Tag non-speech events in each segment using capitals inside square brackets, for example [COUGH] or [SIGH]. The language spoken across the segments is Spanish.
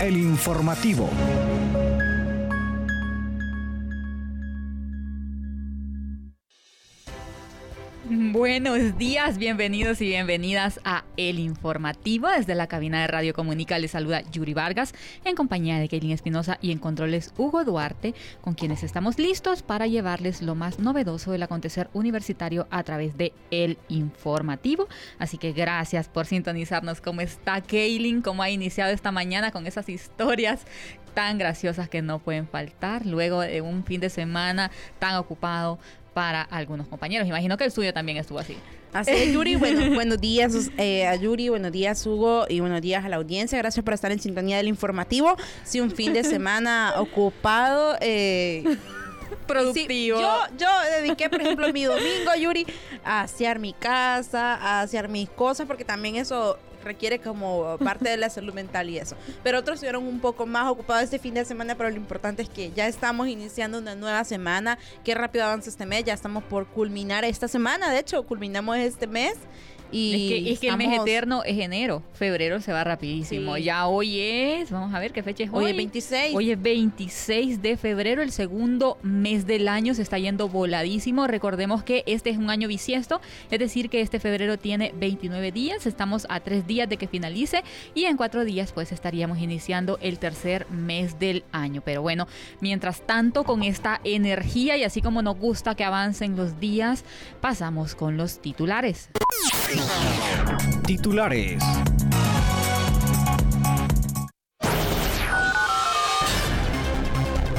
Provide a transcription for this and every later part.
El informativo. Buenos días, bienvenidos y bienvenidas a El Informativo. Desde la cabina de Radio Comunica les saluda Yuri Vargas en compañía de Kaylin Espinosa y en controles Hugo Duarte, con quienes estamos listos para llevarles lo más novedoso del acontecer universitario a través de El Informativo. Así que gracias por sintonizarnos. ¿Cómo está Kaylin? ¿Cómo ha iniciado esta mañana con esas historias tan graciosas que no pueden faltar luego de un fin de semana tan ocupado para algunos compañeros. Imagino que el suyo también estuvo así. Así es, Yuri. [LAUGHS] Bueno, buenos días eh, a Yuri, buenos días, Hugo, y buenos días a la audiencia. Gracias por estar en sintonía del informativo. Sí, un fin de semana [LAUGHS] ocupado. Eh, productivo. yo, yo dediqué, por ejemplo, mi domingo, Yuri, a hacer mi casa, a hacer mis cosas, porque también eso requiere como parte de la salud mental y eso. Pero otros estuvieron un poco más ocupados este fin de semana, pero lo importante es que ya estamos iniciando una nueva semana. Qué rápido avanza este mes, ya estamos por culminar esta semana, de hecho, culminamos este mes y es que, el mes eterno es enero, febrero se va rapidísimo. Ya hoy es, vamos a ver qué fecha es hoy. Hoy es 26. Hoy es 26 de febrero, el segundo mes del año se está yendo voladísimo. Recordemos que este es un año bisiesto, es decir que este febrero tiene 29 días, estamos a tres días de que finalice y en cuatro días pues estaríamos iniciando el tercer mes del año. Pero bueno, mientras tanto con esta energía y así como nos gusta que avancen los días, pasamos con los titulares. Titulares.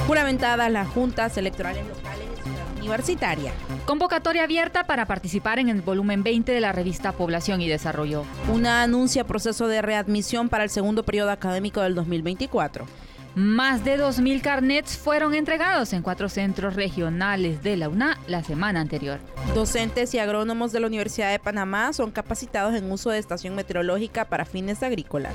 Juramentadas las juntas electorales locales de Ciudad Universitaria. Convocatoria abierta para participar en el volumen 20 de la revista Población y Desarrollo. Una anuncia proceso de readmisión para el segundo periodo académico del 2024. Más de 2.000 carnets fueron entregados en cuatro centros regionales de la UNA la semana anterior. Docentes y agrónomos de la Universidad de Panamá son capacitados en uso de estación meteorológica para fines agrícolas.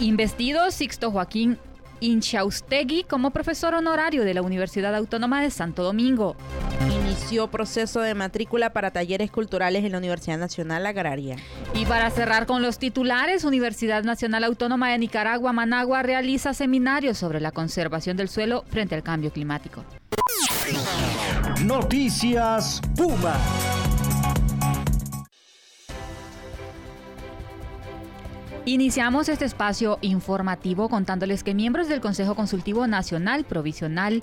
Investido Sixto Joaquín Inchaustegui como profesor honorario de la Universidad Autónoma de Santo Domingo. Inició proceso de matrícula para talleres culturales en la Universidad Nacional Agraria. Y para cerrar con los titulares, Universidad Nacional Autónoma de Nicaragua, Managua, realiza seminarios sobre la conservación del suelo frente al cambio climático. Noticias Puma. Iniciamos este espacio informativo contándoles que miembros del Consejo Consultivo Nacional Provisional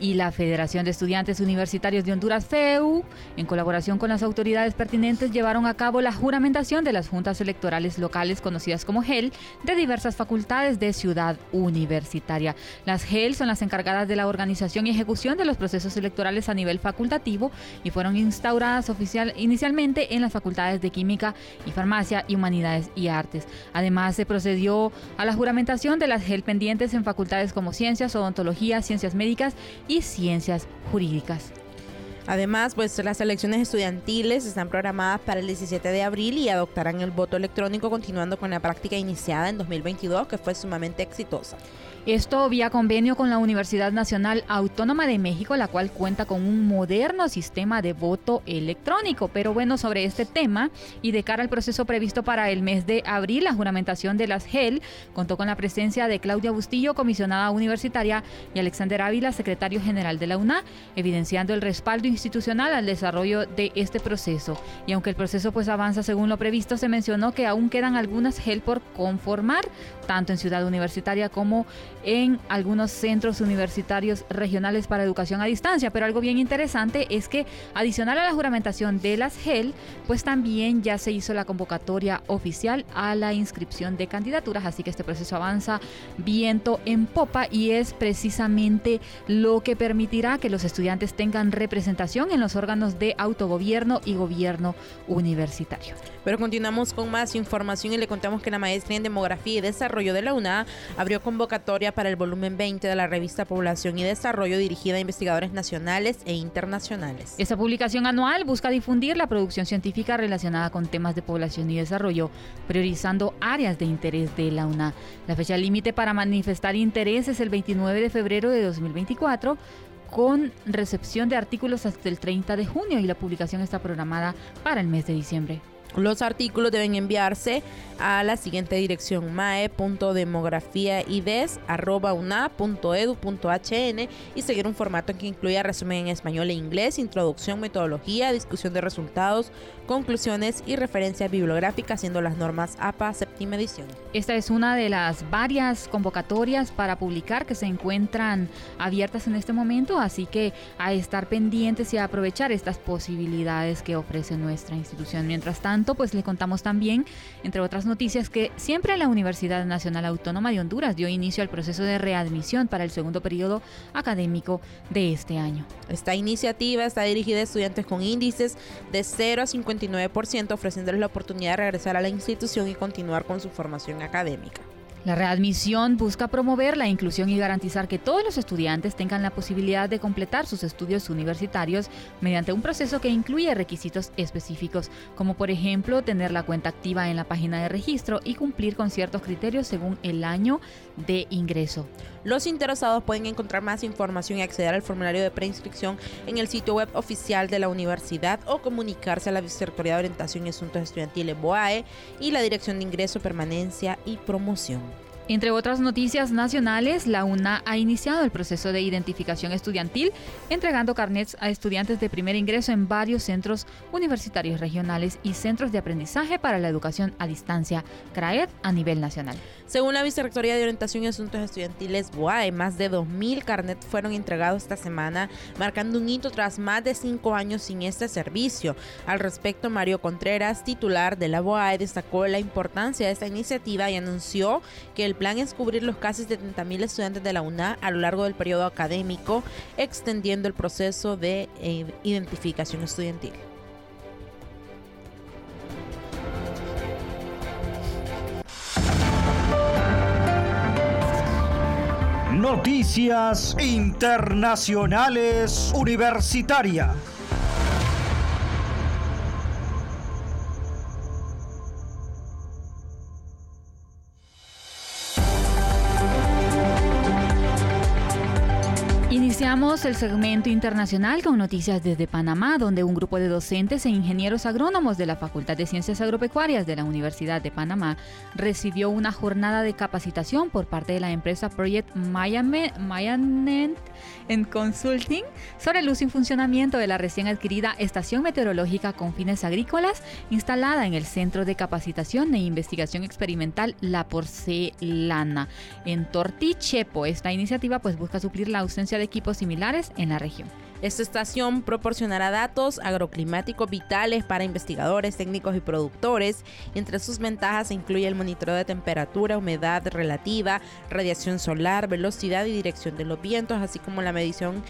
y la Federación de Estudiantes Universitarios de Honduras, FEU, en colaboración con las autoridades pertinentes, llevaron a cabo la juramentación de las juntas electorales locales conocidas como GEL de diversas facultades de Ciudad Universitaria. Las GEL son las encargadas de la organización y ejecución de los procesos electorales a nivel facultativo y fueron instauradas oficial, inicialmente en las facultades de Química y Farmacia y Humanidades y Artes. Se procedió a la juramentación de las GEL pendientes en facultades como Ciencias, Odontología, Ciencias Médicas y Ciencias Jurídicas. Además, pues las elecciones estudiantiles están programadas para el 17 de abril y adoptarán el voto electrónico continuando con la práctica iniciada en 2022 que fue sumamente exitosa. Esto vía convenio con la Universidad Nacional Autónoma de México, la cual cuenta con un moderno sistema de voto electrónico. Pero bueno, sobre este tema y de cara al proceso previsto para el mes de abril, la juramentación de las GEL contó con la presencia de Claudia Bustillo, comisionada universitaria, y Alexander Ávila, secretario general de la UNA, evidenciando el respaldo institucional al desarrollo de este proceso. Y aunque el proceso pues avanza según lo previsto, se mencionó que aún quedan algunas GEL por conformar, tanto en Ciudad Universitaria como en algunos centros universitarios regionales para educación a distancia. Pero algo bien interesante es que adicional a la juramentación de las GEL, pues también ya se hizo la convocatoria oficial a la inscripción de candidaturas, así que este proceso avanza viento en popa y es precisamente lo que permitirá que los estudiantes tengan representación en los órganos de autogobierno y gobierno universitario. Pero continuamos con más información y le contamos que la maestría en demografía y desarrollo de la UNA abrió convocatoria para el volumen 20 de la revista Población y Desarrollo dirigida a investigadores nacionales e internacionales. Esta publicación anual busca difundir la producción científica relacionada con temas de población y desarrollo, priorizando áreas de interés de la UNA. La fecha límite para manifestar interés es el 29 de febrero de 2024 con recepción de artículos hasta el 30 de junio y la publicación está programada para el mes de diciembre. Los artículos deben enviarse a la siguiente dirección mae.demografiaides.una.edu.hn y seguir un formato que incluya resumen en español e inglés, introducción, metodología, discusión de resultados, conclusiones y referencias bibliográficas, siendo las normas APA séptima edición. Esta es una de las varias convocatorias para publicar que se encuentran abiertas en este momento, así que a estar pendientes y a aprovechar estas posibilidades que ofrece nuestra institución. Mientras tanto, pues le contamos también, entre otras noticias, que siempre la Universidad Nacional Autónoma de Honduras dio inicio al proceso de readmisión para el segundo periodo académico de este año. Esta iniciativa está dirigida a estudiantes con índices de 0 a 59%, ofreciéndoles la oportunidad de regresar a la institución y continuar con su formación académica. La readmisión busca promover la inclusión y garantizar que todos los estudiantes tengan la posibilidad de completar sus estudios universitarios mediante un proceso que incluye requisitos específicos, como por ejemplo tener la cuenta activa en la página de registro y cumplir con ciertos criterios según el año de ingreso. Los interesados pueden encontrar más información y acceder al formulario de preinscripción en el sitio web oficial de la universidad o comunicarse a la Vicerrectoría de Orientación y Asuntos Estudiantiles BOAE y la Dirección de Ingreso, Permanencia y Promoción. Entre otras noticias nacionales, la UNA ha iniciado el proceso de identificación estudiantil, entregando carnets a estudiantes de primer ingreso en varios centros universitarios regionales y centros de aprendizaje para la educación a distancia, CRAED, a nivel nacional. Según la Vicerrectoría de Orientación y Asuntos Estudiantiles BOAE, más de 2.000 carnets fueron entregados esta semana, marcando un hito tras más de cinco años sin este servicio. Al respecto, Mario Contreras, titular de la BOAE, destacó la importancia de esta iniciativa y anunció que el plan es cubrir los casi 70.000 estudiantes de la UNA a lo largo del periodo académico, extendiendo el proceso de eh, identificación estudiantil. Noticias Internacionales Universitarias. Iniciamos el segmento internacional con noticias desde Panamá, donde un grupo de docentes e ingenieros agrónomos de la Facultad de Ciencias Agropecuarias de la Universidad de Panamá recibió una jornada de capacitación por parte de la empresa Project Mayanet en Consulting sobre el uso y funcionamiento de la recién adquirida estación meteorológica con fines agrícolas instalada en el Centro de Capacitación e Investigación Experimental La Porcelana en Tortichepo. Esta iniciativa pues busca suplir la ausencia de equipos similares en la región. Esta estación proporcionará datos agroclimáticos vitales para investigadores, técnicos y productores. Entre sus ventajas se incluye el monitoreo de temperatura, humedad relativa, radiación solar, velocidad y dirección de los vientos, así como la medición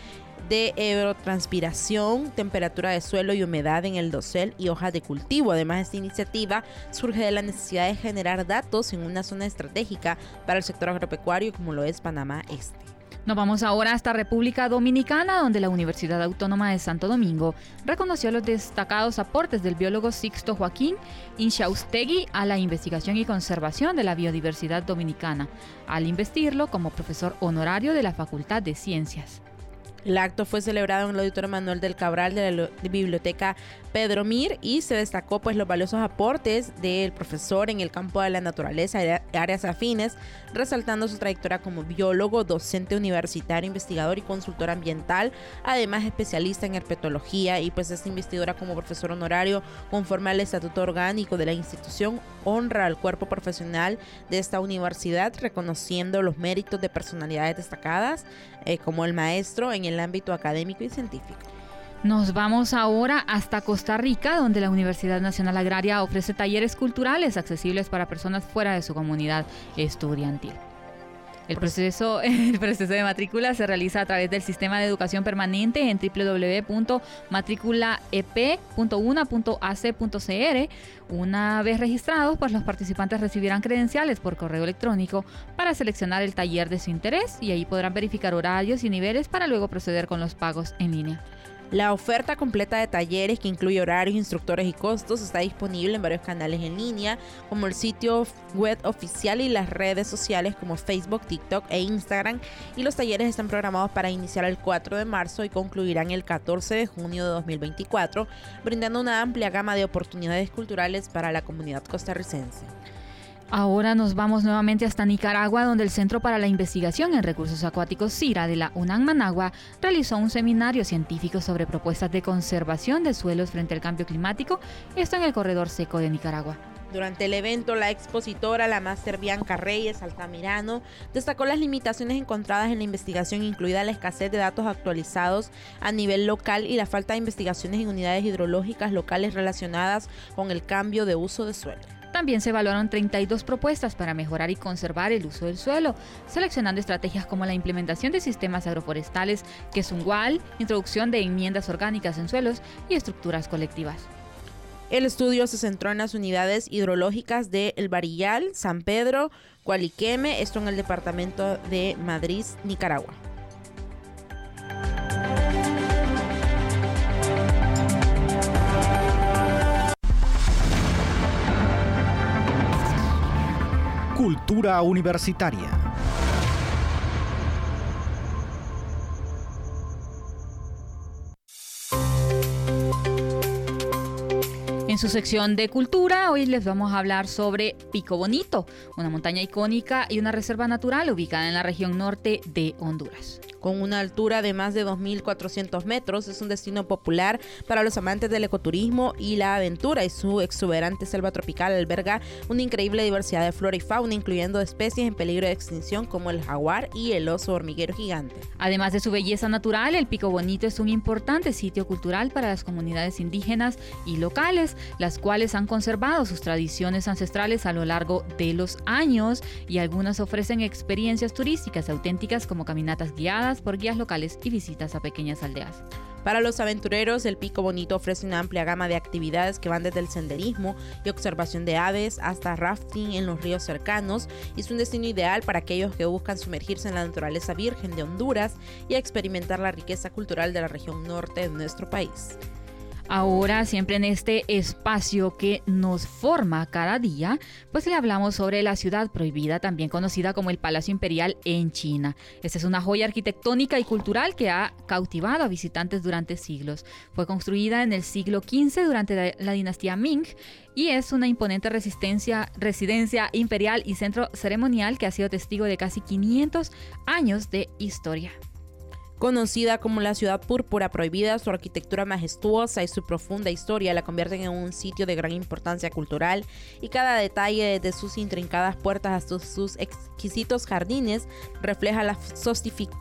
de eurotranspiración, temperatura de suelo y humedad en el dosel y hojas de cultivo. Además, esta iniciativa surge de la necesidad de generar datos en una zona estratégica para el sector agropecuario como lo es Panamá Este. Nos vamos ahora hasta República Dominicana, donde la Universidad Autónoma de Santo Domingo reconoció los destacados aportes del biólogo Sixto Joaquín Inchaustegui a la investigación y conservación de la biodiversidad dominicana, al investirlo como profesor honorario de la Facultad de Ciencias. El acto fue celebrado en el Auditorio Manuel del Cabral de la Biblioteca Pedro Mir y se destacó pues los valiosos aportes del profesor en el campo de la naturaleza y áreas afines, resaltando su trayectoria como biólogo, docente universitario, investigador y consultor ambiental, además especialista en herpetología y pues esta investidura como profesor honorario conforme al estatuto orgánico de la institución honra al cuerpo profesional de esta universidad reconociendo los méritos de personalidades destacadas eh, como el maestro en el ámbito académico y científico. Nos vamos ahora hasta Costa Rica, donde la Universidad Nacional Agraria ofrece talleres culturales accesibles para personas fuera de su comunidad estudiantil. El proceso, [LAUGHS] el proceso de matrícula se realiza a través del sistema de educación permanente en www.matriculaep.una.ac.cr. Una vez registrados, pues los participantes recibirán credenciales por correo electrónico para seleccionar el taller de su interés y ahí podrán verificar horarios y niveles para luego proceder con los pagos en línea. La oferta completa de talleres que incluye horarios, instructores y costos está disponible en varios canales en línea, como el sitio web oficial y las redes sociales como Facebook, TikTok e Instagram. Y los talleres están programados para iniciar el 4 de marzo y concluirán el 14 de junio de 2024, brindando una amplia gama de oportunidades culturales para la comunidad costarricense. Ahora nos vamos nuevamente hasta Nicaragua, donde el Centro para la Investigación en Recursos Acuáticos CIRA de la UNAM Managua realizó un seminario científico sobre propuestas de conservación de suelos frente al cambio climático, esto en el corredor seco de Nicaragua. Durante el evento, la expositora, la máster Bianca Reyes Altamirano, destacó las limitaciones encontradas en la investigación, incluida la escasez de datos actualizados a nivel local y la falta de investigaciones en unidades hidrológicas locales relacionadas con el cambio de uso de suelo. También se evaluaron 32 propuestas para mejorar y conservar el uso del suelo, seleccionando estrategias como la implementación de sistemas agroforestales, que es un WAL, introducción de enmiendas orgánicas en suelos y estructuras colectivas. El estudio se centró en las unidades hidrológicas de El Barillal, San Pedro, Cualiqueme, esto en el departamento de Madrid, Nicaragua. Cultura universitaria. En su sección de cultura, hoy les vamos a hablar sobre Pico Bonito, una montaña icónica y una reserva natural ubicada en la región norte de Honduras con una altura de más de 2.400 metros. Es un destino popular para los amantes del ecoturismo y la aventura y su exuberante selva tropical alberga una increíble diversidad de flora y fauna, incluyendo especies en peligro de extinción como el jaguar y el oso hormiguero gigante. Además de su belleza natural, el Pico Bonito es un importante sitio cultural para las comunidades indígenas y locales, las cuales han conservado sus tradiciones ancestrales a lo largo de los años y algunas ofrecen experiencias turísticas auténticas como caminatas guiadas, por guías locales y visitas a pequeñas aldeas. Para los aventureros, el Pico Bonito ofrece una amplia gama de actividades que van desde el senderismo y observación de aves hasta rafting en los ríos cercanos y es un destino ideal para aquellos que buscan sumergirse en la naturaleza virgen de Honduras y experimentar la riqueza cultural de la región norte de nuestro país. Ahora, siempre en este espacio que nos forma cada día, pues le hablamos sobre la ciudad prohibida, también conocida como el Palacio Imperial en China. Esta es una joya arquitectónica y cultural que ha cautivado a visitantes durante siglos. Fue construida en el siglo XV durante la, dinastía Ming y es una imponente resistencia, residencia imperial y centro ceremonial que ha sido testigo de casi 500 años de historia. Conocida como la ciudad púrpura prohibida, su arquitectura majestuosa y su profunda historia la convierten en un sitio de gran importancia cultural y cada detalle de sus intrincadas puertas hasta sus exquisitos jardines refleja la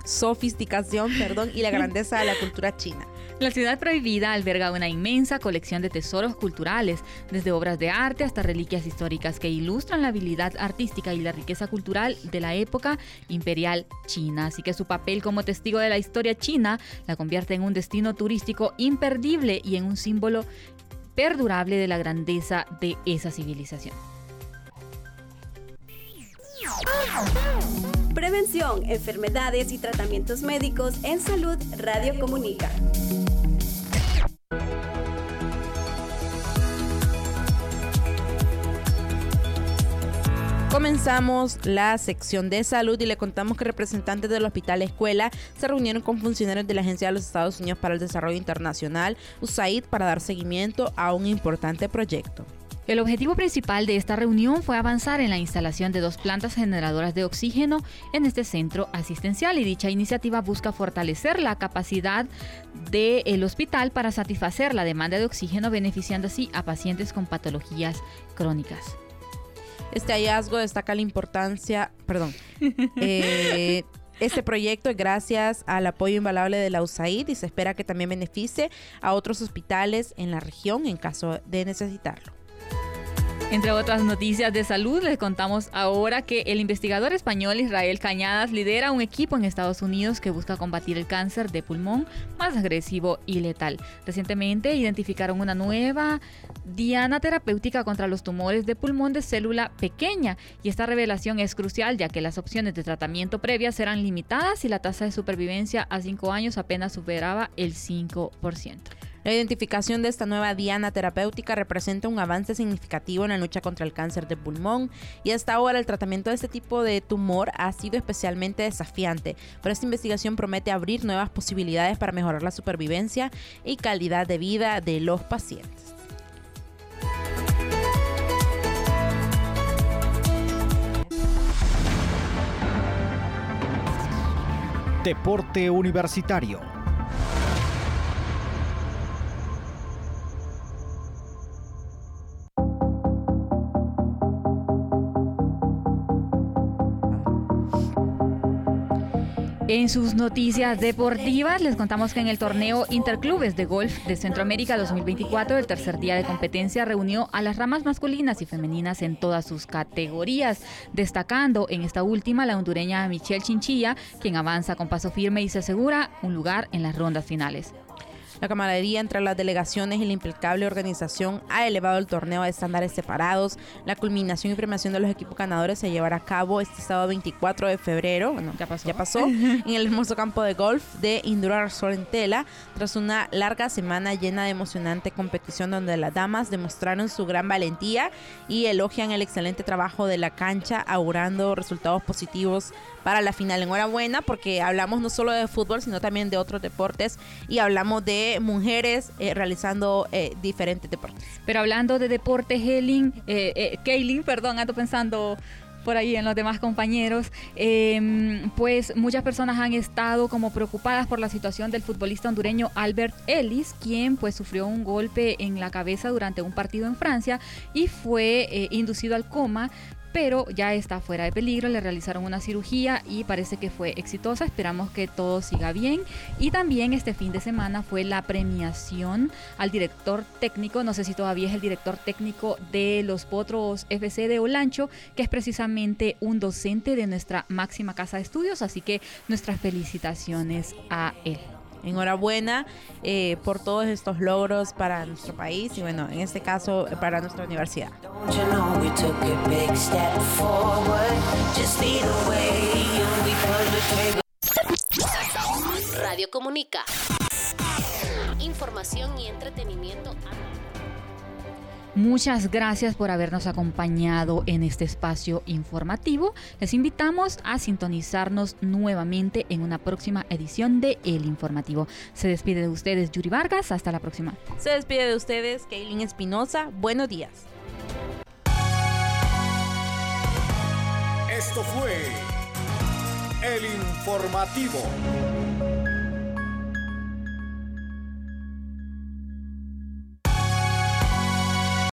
sofisticación [LAUGHS] perdón, y la grandeza de la cultura china. La ciudad prohibida alberga una inmensa colección de tesoros culturales, desde obras de arte hasta reliquias históricas que ilustran la habilidad artística y la riqueza cultural de la época imperial china. Así que su papel como testigo de la historia china la convierte en un destino turístico imperdible y en un símbolo perdurable de la grandeza de esa civilización. Prevención, enfermedades y tratamientos médicos en salud Radio Comunica. Comenzamos la sección de salud y le contamos que representantes del Hospital Escuela se reunieron con funcionarios de la Agencia de los Estados Unidos para el Desarrollo Internacional, USAID, para dar seguimiento a un importante proyecto. El objetivo principal de esta reunión fue avanzar en la instalación de dos plantas generadoras de oxígeno en este centro asistencial y dicha iniciativa busca fortalecer la capacidad del hospital para satisfacer la demanda de oxígeno beneficiando así a pacientes con patologías crónicas. Este hallazgo destaca la importancia, perdón, [LAUGHS] eh, este proyecto es gracias al apoyo invaluable de la USAID y se espera que también beneficie a otros hospitales en la región en caso de necesitarlo. Entre otras noticias de salud, les contamos ahora que el investigador español Israel Cañadas lidera un equipo en Estados Unidos que busca combatir el cáncer de pulmón más agresivo y letal. Recientemente identificaron una nueva diana terapéutica contra los tumores de pulmón de célula pequeña y esta revelación es crucial ya que las opciones de tratamiento previas serán limitadas y la tasa de supervivencia a 5 años apenas superaba el 5%. La identificación de esta nueva diana terapéutica representa un avance significativo en la lucha contra el cáncer de pulmón y hasta ahora el tratamiento de este tipo de tumor ha sido especialmente desafiante, pero esta investigación promete abrir nuevas posibilidades para mejorar la supervivencia y calidad de vida de los pacientes. Deporte Universitario. En sus noticias deportivas les contamos que en el torneo Interclubes de Golf de Centroamérica 2024, el tercer día de competencia reunió a las ramas masculinas y femeninas en todas sus categorías, destacando en esta última la hondureña Michelle Chinchilla, quien avanza con paso firme y se asegura un lugar en las rondas finales. La camaradería entre las delegaciones y la impecable organización ha elevado el torneo a estándares separados. La culminación y premiación de los equipos ganadores se llevará a cabo este sábado 24 de febrero. Bueno, ya pasó. Ya pasó [LAUGHS] en el hermoso campo de golf de Indura Sorrentela, tras una larga semana llena de emocionante competición donde las damas demostraron su gran valentía y elogian el excelente trabajo de la cancha, augurando resultados positivos para la final. Enhorabuena porque hablamos no solo de fútbol, sino también de otros deportes y hablamos de mujeres eh, realizando eh, diferentes deportes. Pero hablando de deporte, Helen, eh, Kaylin, perdón, ando pensando por ahí en los demás compañeros, em, pues muchas personas han estado como preocupadas por la situación del futbolista hondureño Albert Ellis, quien pues sufrió un golpe en la cabeza durante un partido en Francia y fue inducido al coma pero ya está fuera de peligro, le realizaron una cirugía y parece que fue exitosa, esperamos que todo siga bien. Y también este fin de semana fue la premiación al director técnico, no sé si todavía es el director técnico de los Potros FC de Olancho, que es precisamente un docente de nuestra máxima casa de estudios, así que nuestras felicitaciones a él. Enhorabuena eh, por todos estos logros para nuestro país y bueno, en este caso para nuestra universidad. Radio Comunica. Información y entretenimiento. Muchas gracias por habernos acompañado en este espacio informativo. Les invitamos a sintonizarnos nuevamente en una próxima edición de El Informativo. Se despide de ustedes Yuri Vargas. Hasta la próxima. Se despide de ustedes Kaylin Espinosa. Buenos días. Esto fue El Informativo.